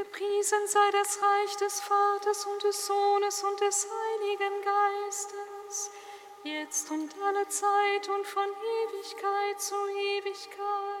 Gepriesen sei das Reich des Vaters und des Sohnes und des Heiligen Geistes, jetzt und alle Zeit und von Ewigkeit zu Ewigkeit.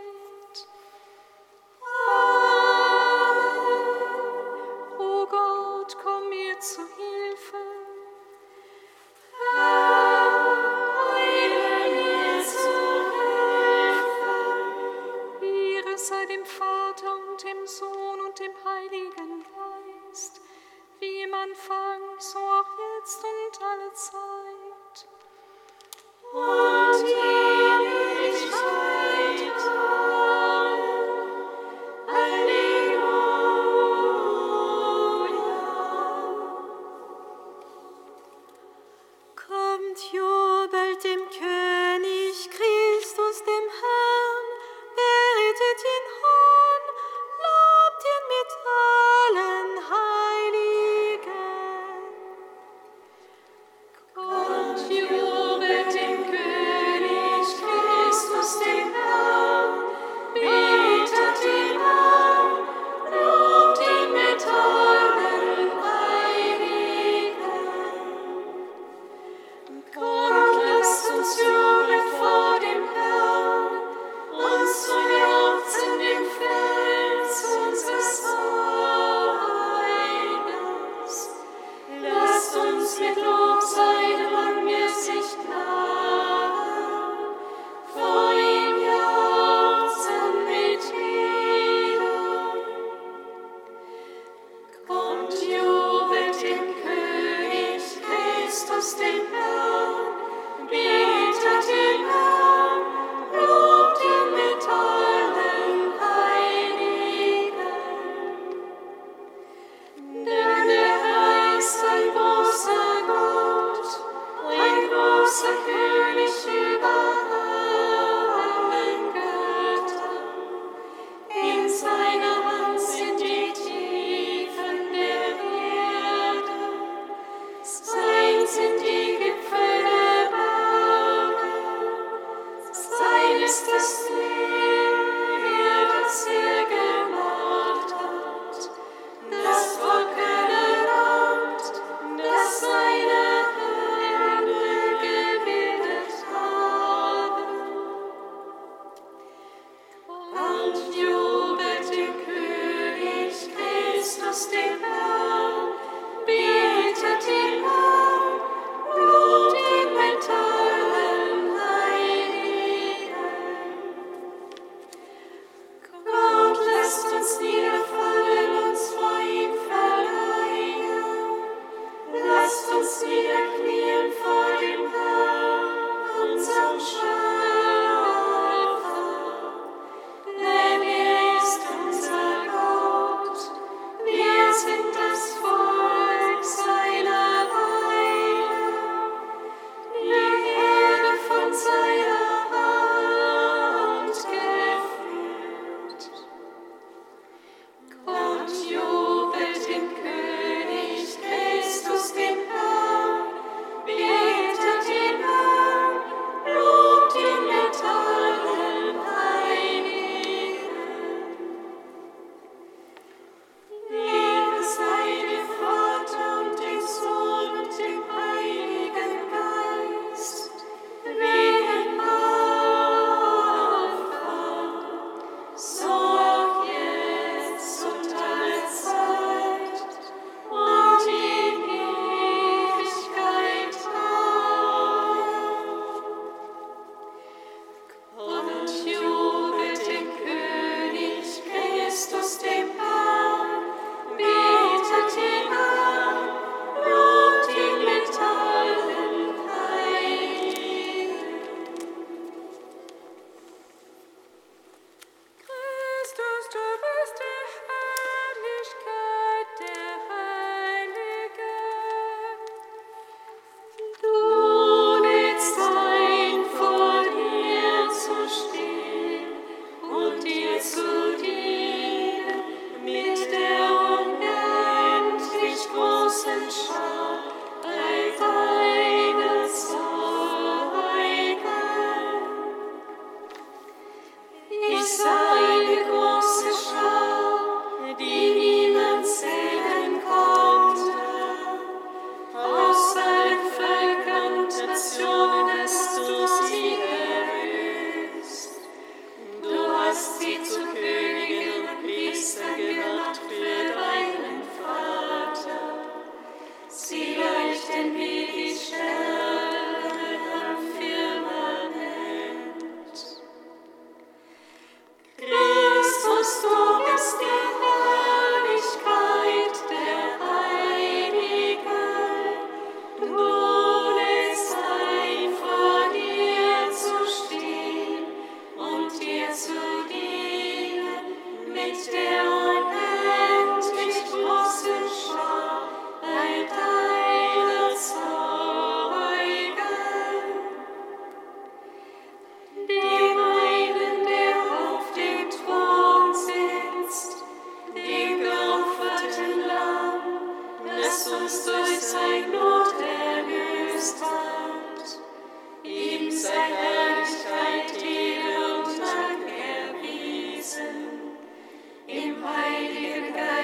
Lasst uns niederknien vor dem Herrn.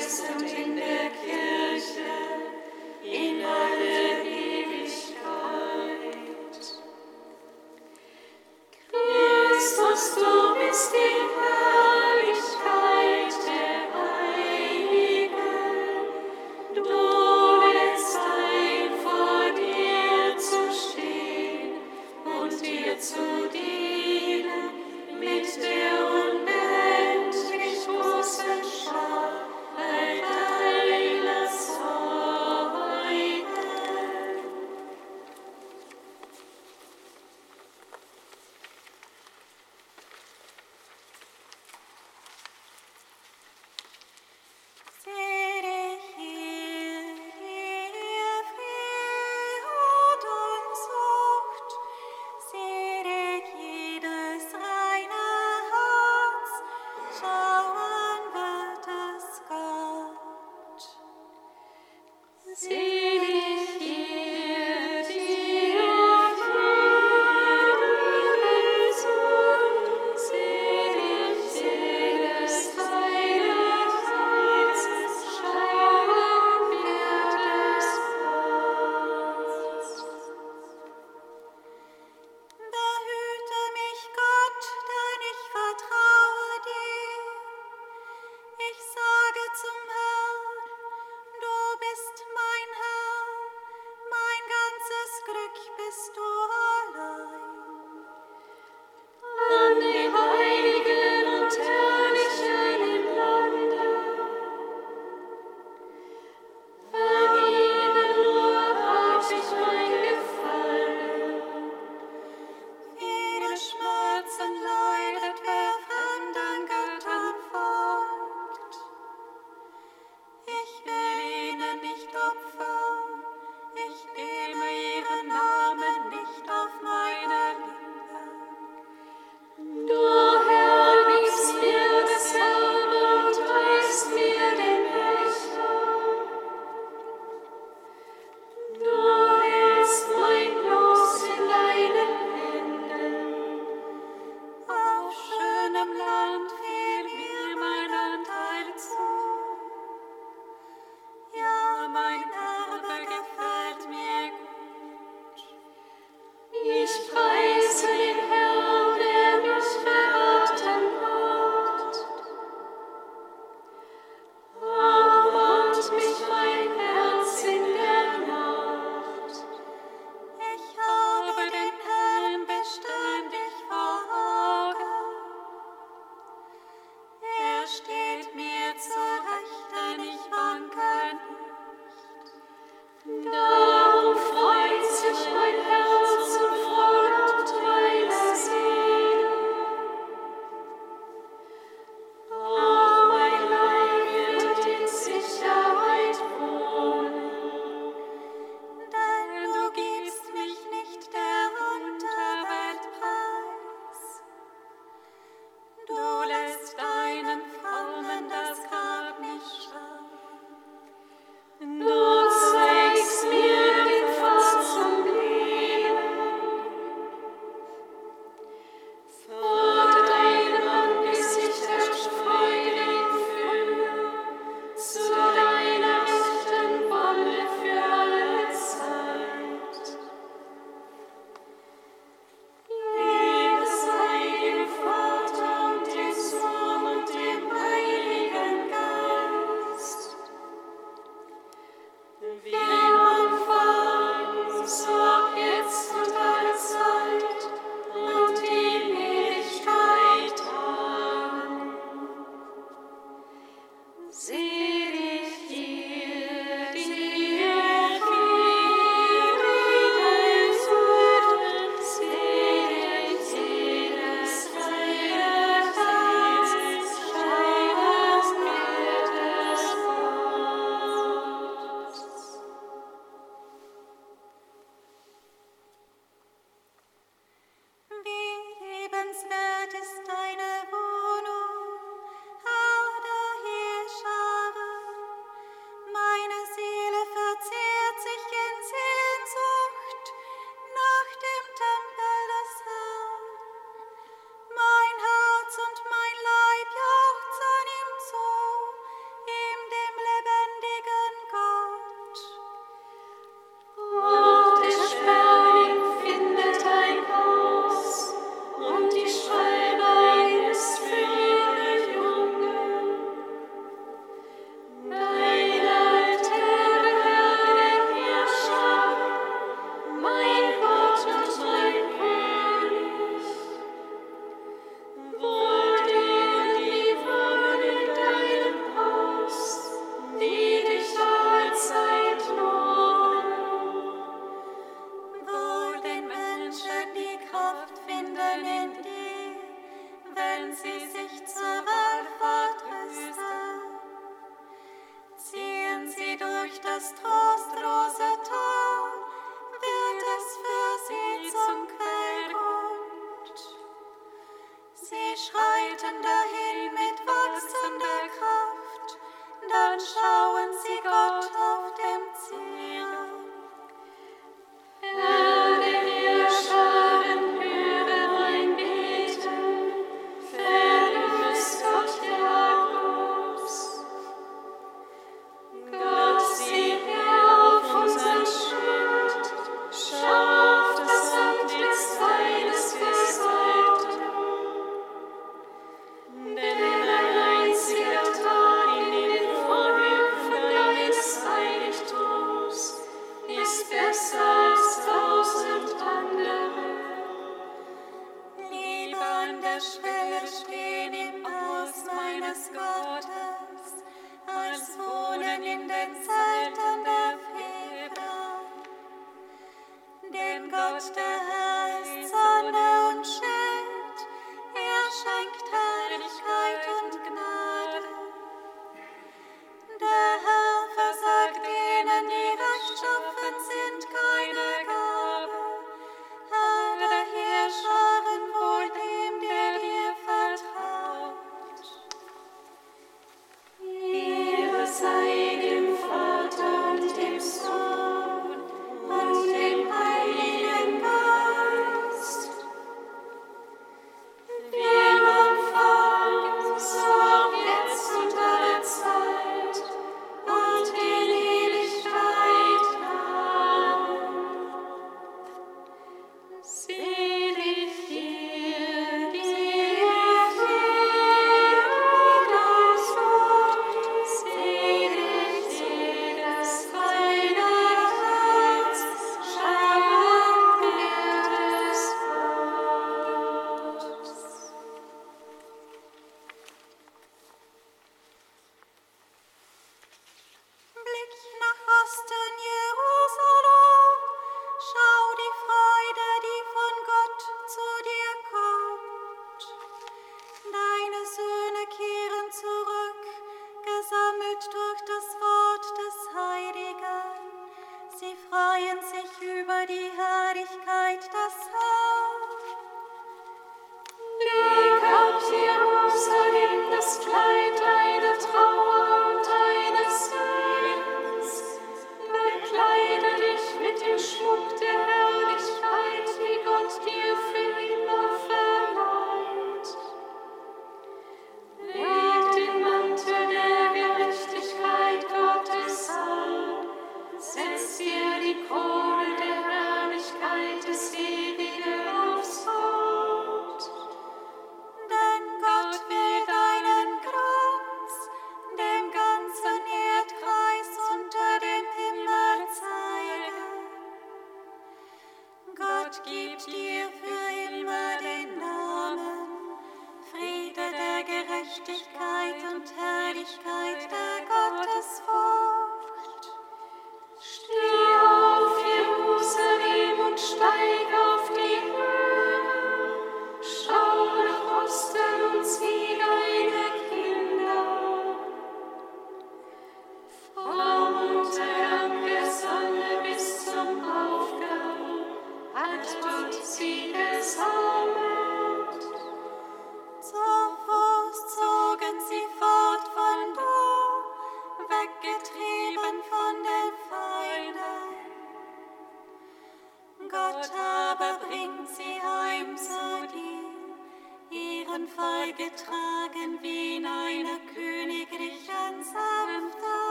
Christ and in them.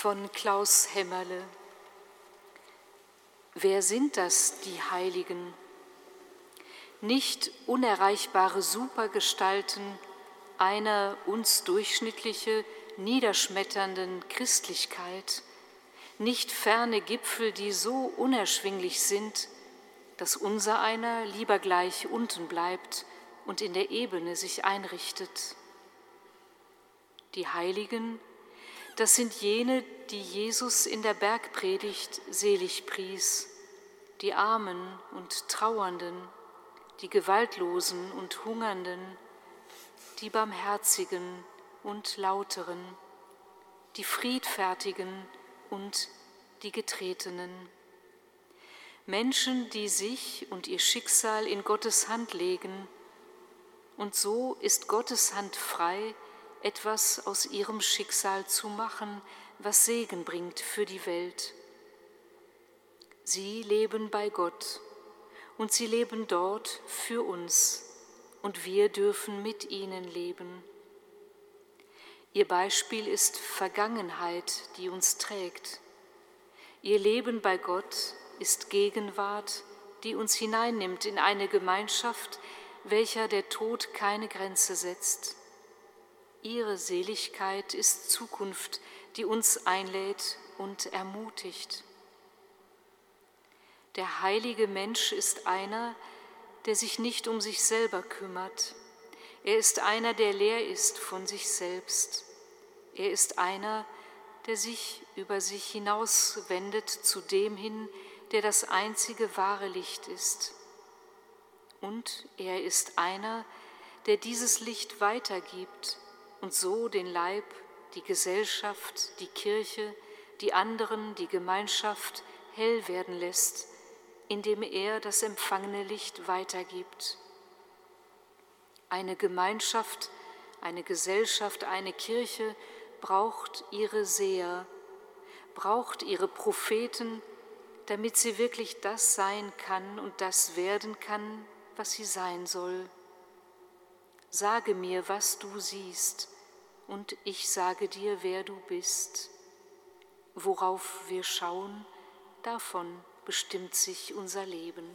Von Klaus Hämmerle. Wer sind das, die Heiligen? Nicht unerreichbare Supergestalten einer uns durchschnittliche, niederschmetternden Christlichkeit, nicht ferne Gipfel, die so unerschwinglich sind, dass unser einer lieber gleich unten bleibt und in der Ebene sich einrichtet. Die Heiligen, das sind jene, die Jesus in der Bergpredigt selig pries, die Armen und Trauernden, die Gewaltlosen und Hungernden, die Barmherzigen und Lauteren, die Friedfertigen und die Getretenen. Menschen, die sich und ihr Schicksal in Gottes Hand legen, und so ist Gottes Hand frei, etwas aus ihrem Schicksal zu machen, was Segen bringt für die Welt. Sie leben bei Gott und sie leben dort für uns und wir dürfen mit ihnen leben. Ihr Beispiel ist Vergangenheit, die uns trägt. Ihr Leben bei Gott ist Gegenwart, die uns hineinnimmt in eine Gemeinschaft, welcher der Tod keine Grenze setzt. Ihre Seligkeit ist Zukunft, die uns einlädt und ermutigt. Der heilige Mensch ist einer, der sich nicht um sich selber kümmert. Er ist einer, der leer ist von sich selbst. Er ist einer, der sich über sich hinauswendet zu dem hin, der das einzige wahre Licht ist. Und er ist einer, der dieses Licht weitergibt und so den Leib, die Gesellschaft, die Kirche, die anderen, die Gemeinschaft hell werden lässt, indem er das empfangene Licht weitergibt. Eine Gemeinschaft, eine Gesellschaft, eine Kirche braucht ihre Seher, braucht ihre Propheten, damit sie wirklich das sein kann und das werden kann, was sie sein soll. Sage mir, was du siehst, und ich sage dir, wer du bist. Worauf wir schauen, davon bestimmt sich unser Leben.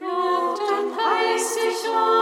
Lobt und preist dich, Lord.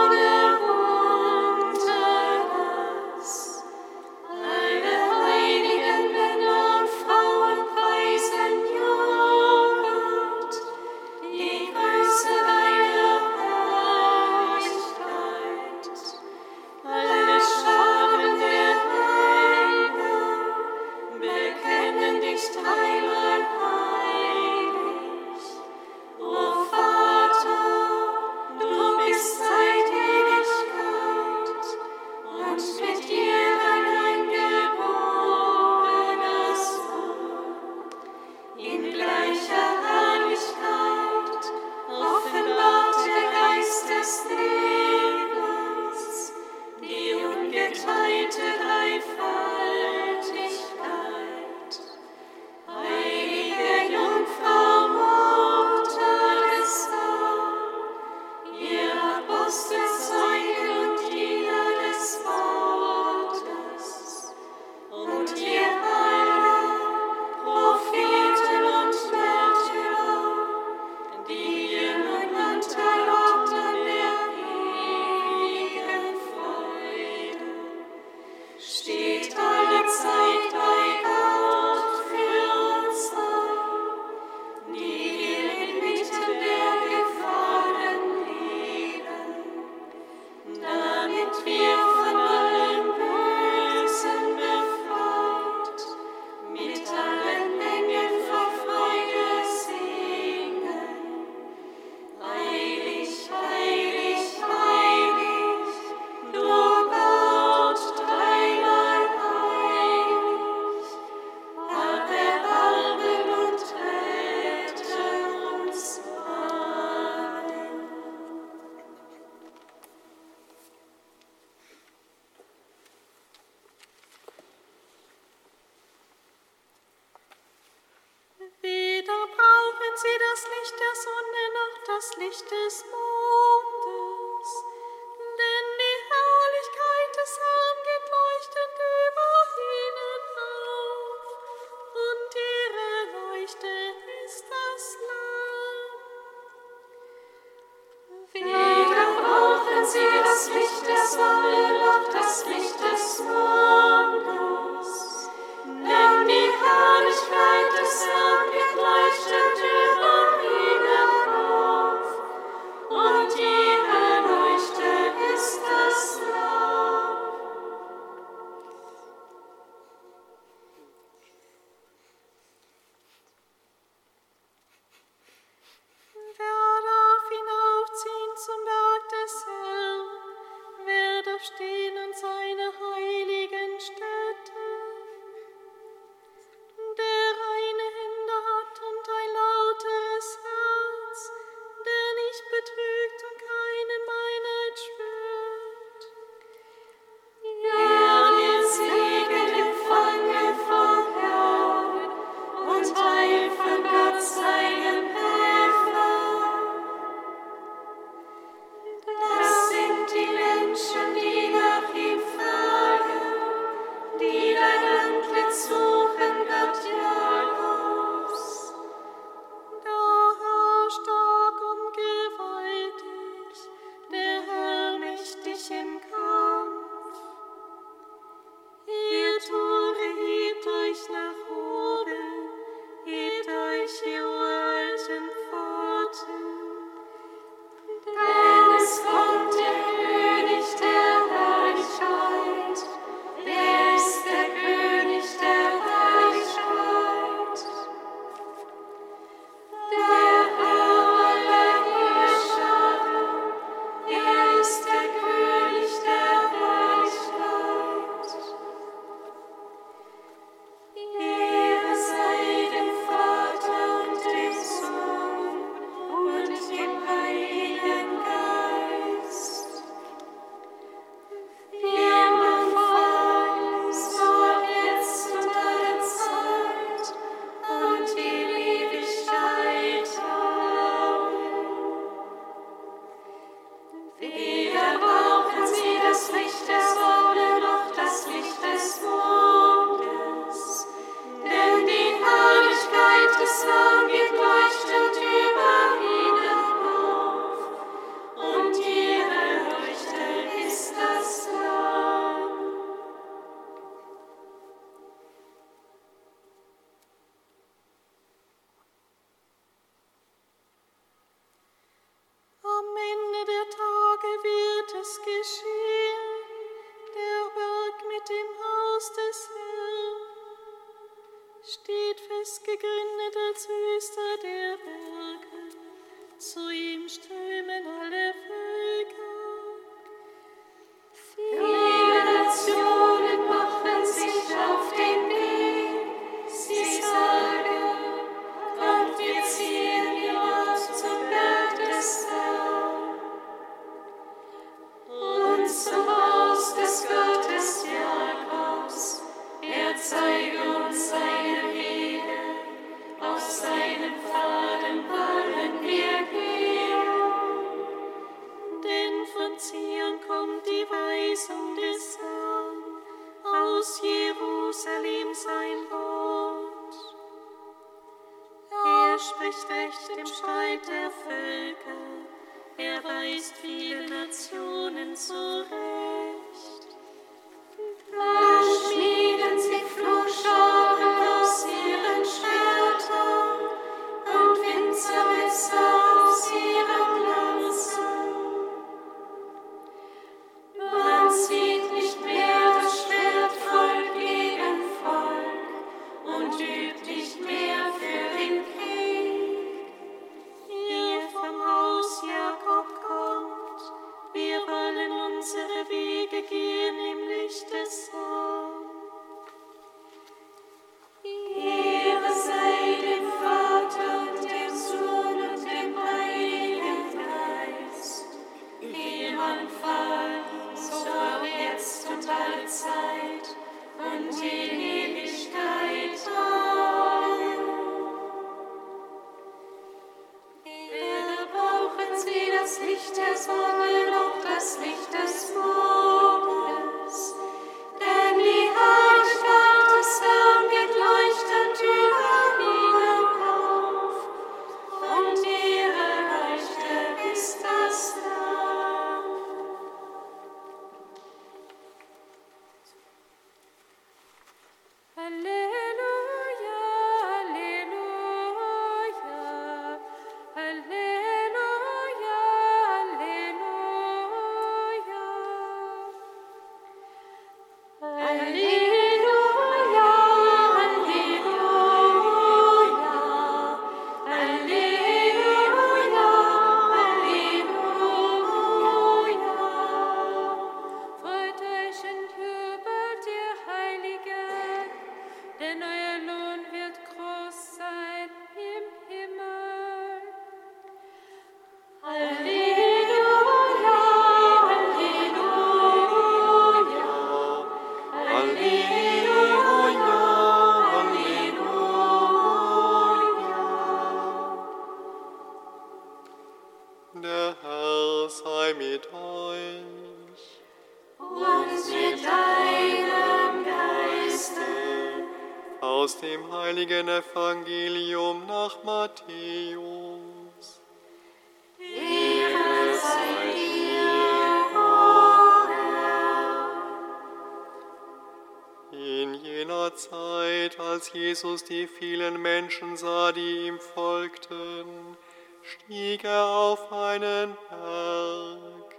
Jesus die vielen Menschen sah, die ihm folgten, stieg er auf einen Berg.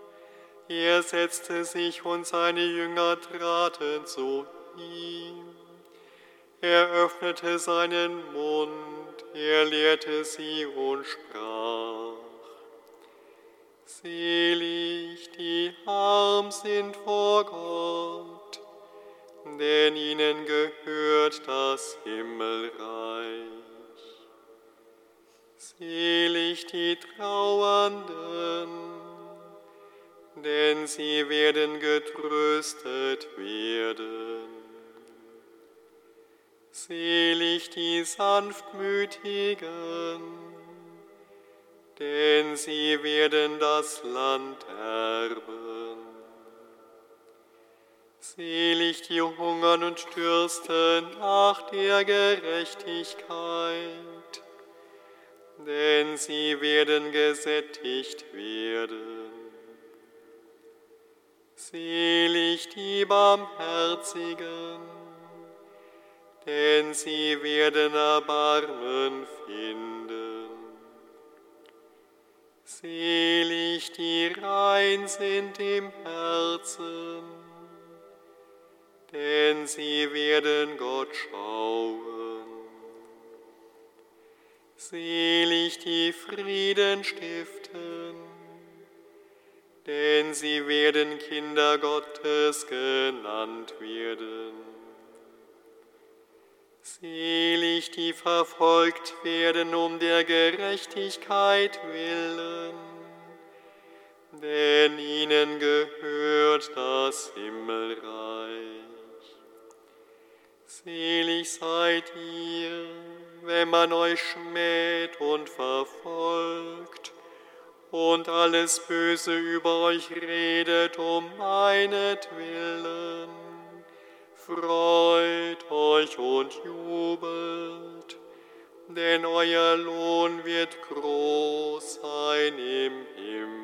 Er setzte sich und seine Jünger traten zu ihm. Er öffnete seinen Mund, er lehrte sie und sprach. Selig, die arm sind vor Gott denn ihnen gehört das Himmelreich. Selig die Trauernden, denn sie werden getröstet werden. Selig die Sanftmütigen, denn sie werden das Land erben. Selig die hungern und dürsten nach der Gerechtigkeit, denn sie werden gesättigt werden. Selig die Barmherzigen, denn sie werden Erbarmen finden. Selig die rein sind im Herzen, denn sie werden Gott schauen. Selig die Frieden stiften, denn sie werden Kinder Gottes genannt werden. Selig die verfolgt werden um der Gerechtigkeit willen, denn ihnen gehört das Himmelreich. Selig seid ihr, wenn man euch schmäht und verfolgt und alles Böse über euch redet um meinetwillen. Freut euch und jubelt, denn euer Lohn wird groß sein im Himmel.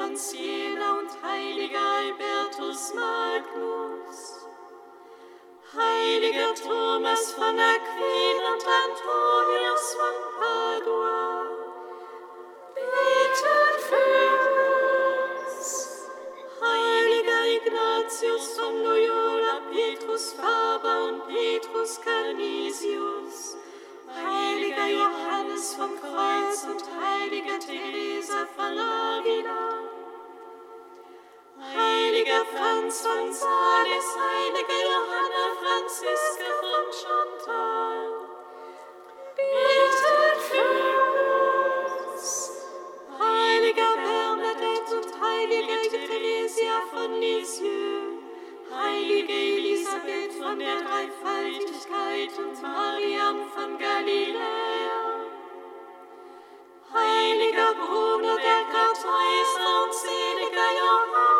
von Siena und heiliger Albertus Magnus, heiliger Thomas von Aquin und Antonius von Padua, betet für uns. Heiliger Ignatius von Loyola, Petrus Faber und Petrus Carnisius, heiliger Johannes vom Kreuz und heilige Theresa von Avila heilige Franz von Sales, heilige Johanna Franziska von Chantal, betet für uns. Heiliger Bernadette und heilige Theresia von Lisieux, heilige Elisabeth von der Dreifaltigkeit und Mariam von Galiläa, heiliger Bruno der Kartäuser und seliger Johann,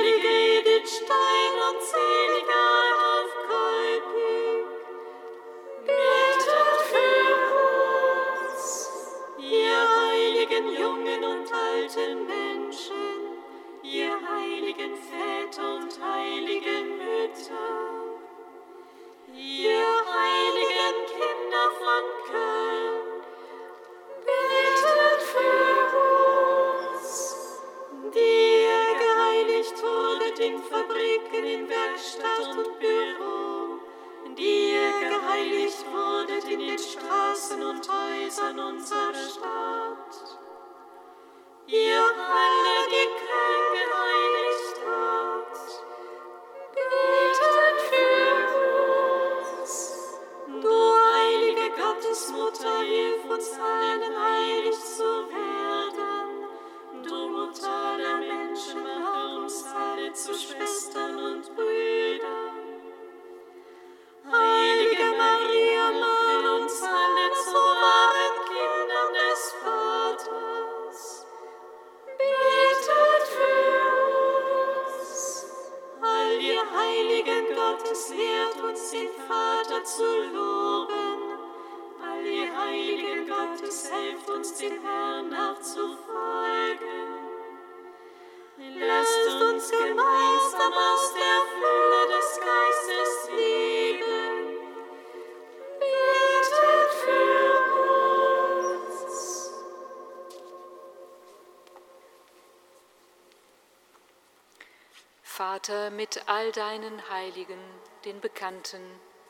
Vater, mit all deinen Heiligen, den Bekannten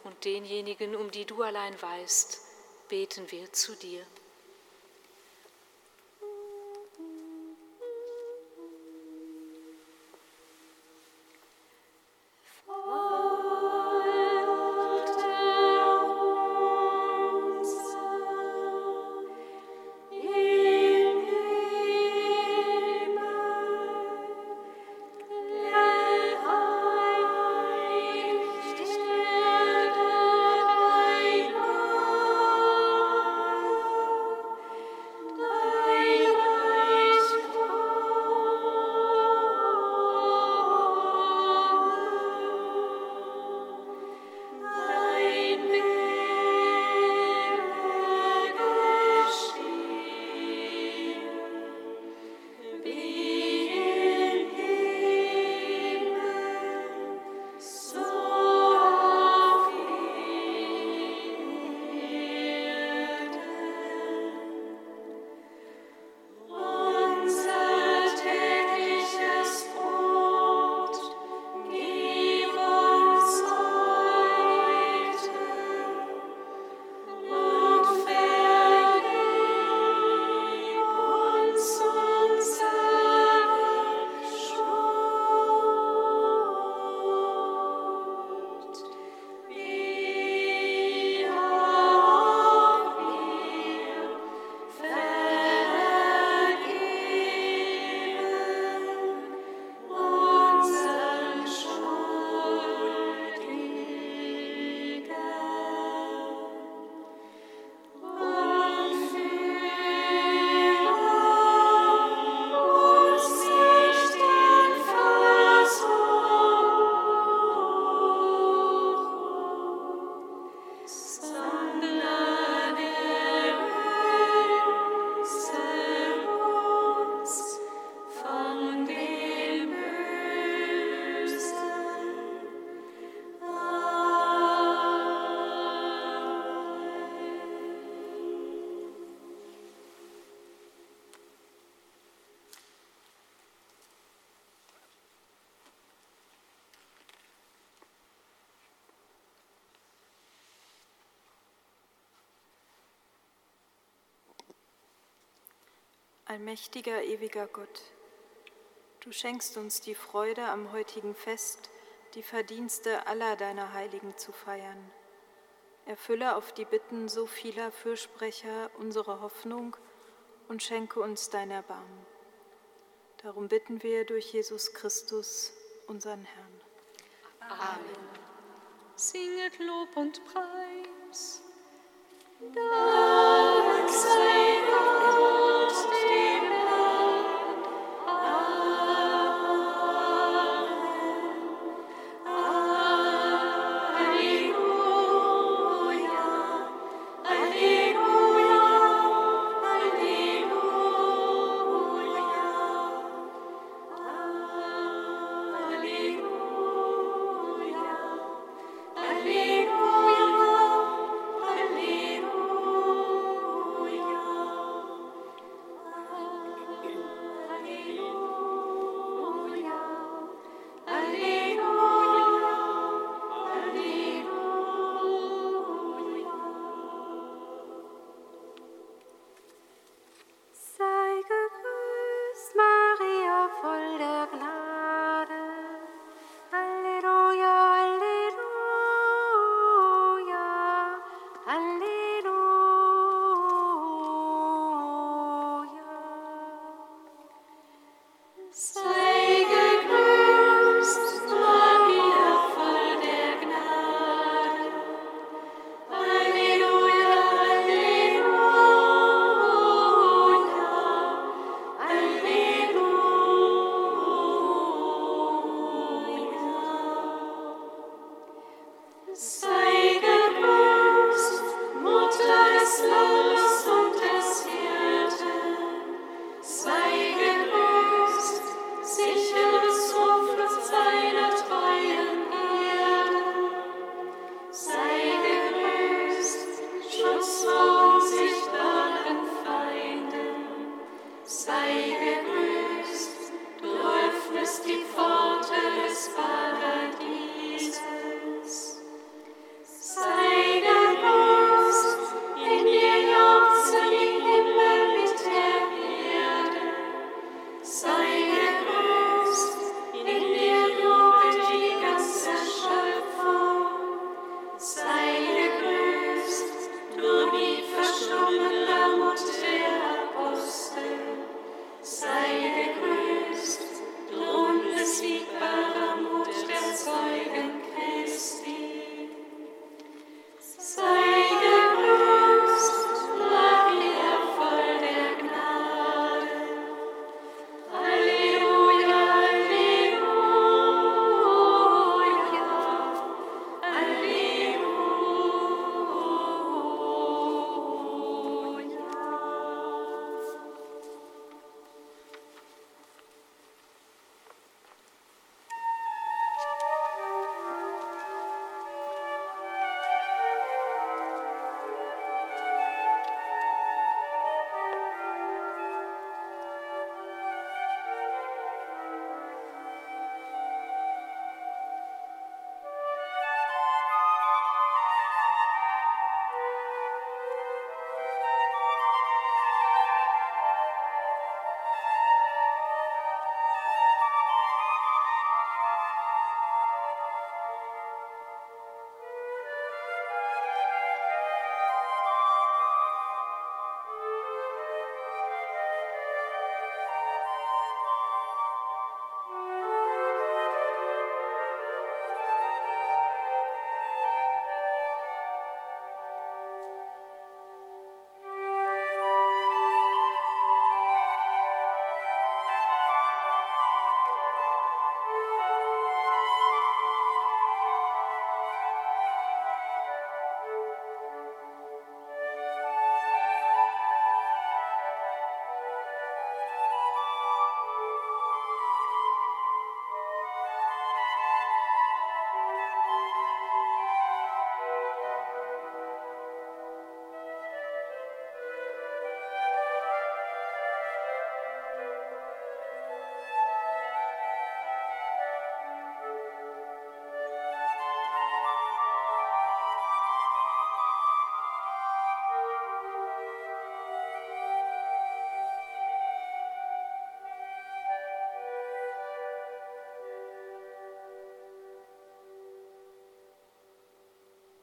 und denjenigen, um die du allein weißt, beten wir zu dir. Allmächtiger, ewiger Gott, du schenkst uns die Freude am heutigen Fest, die Verdienste aller deiner Heiligen zu feiern. Erfülle auf die Bitten so vieler Fürsprecher unsere Hoffnung und schenke uns dein Erbarmen. Darum bitten wir durch Jesus Christus, unseren Herrn. Amen. Singet Lob und Preis. Dank sei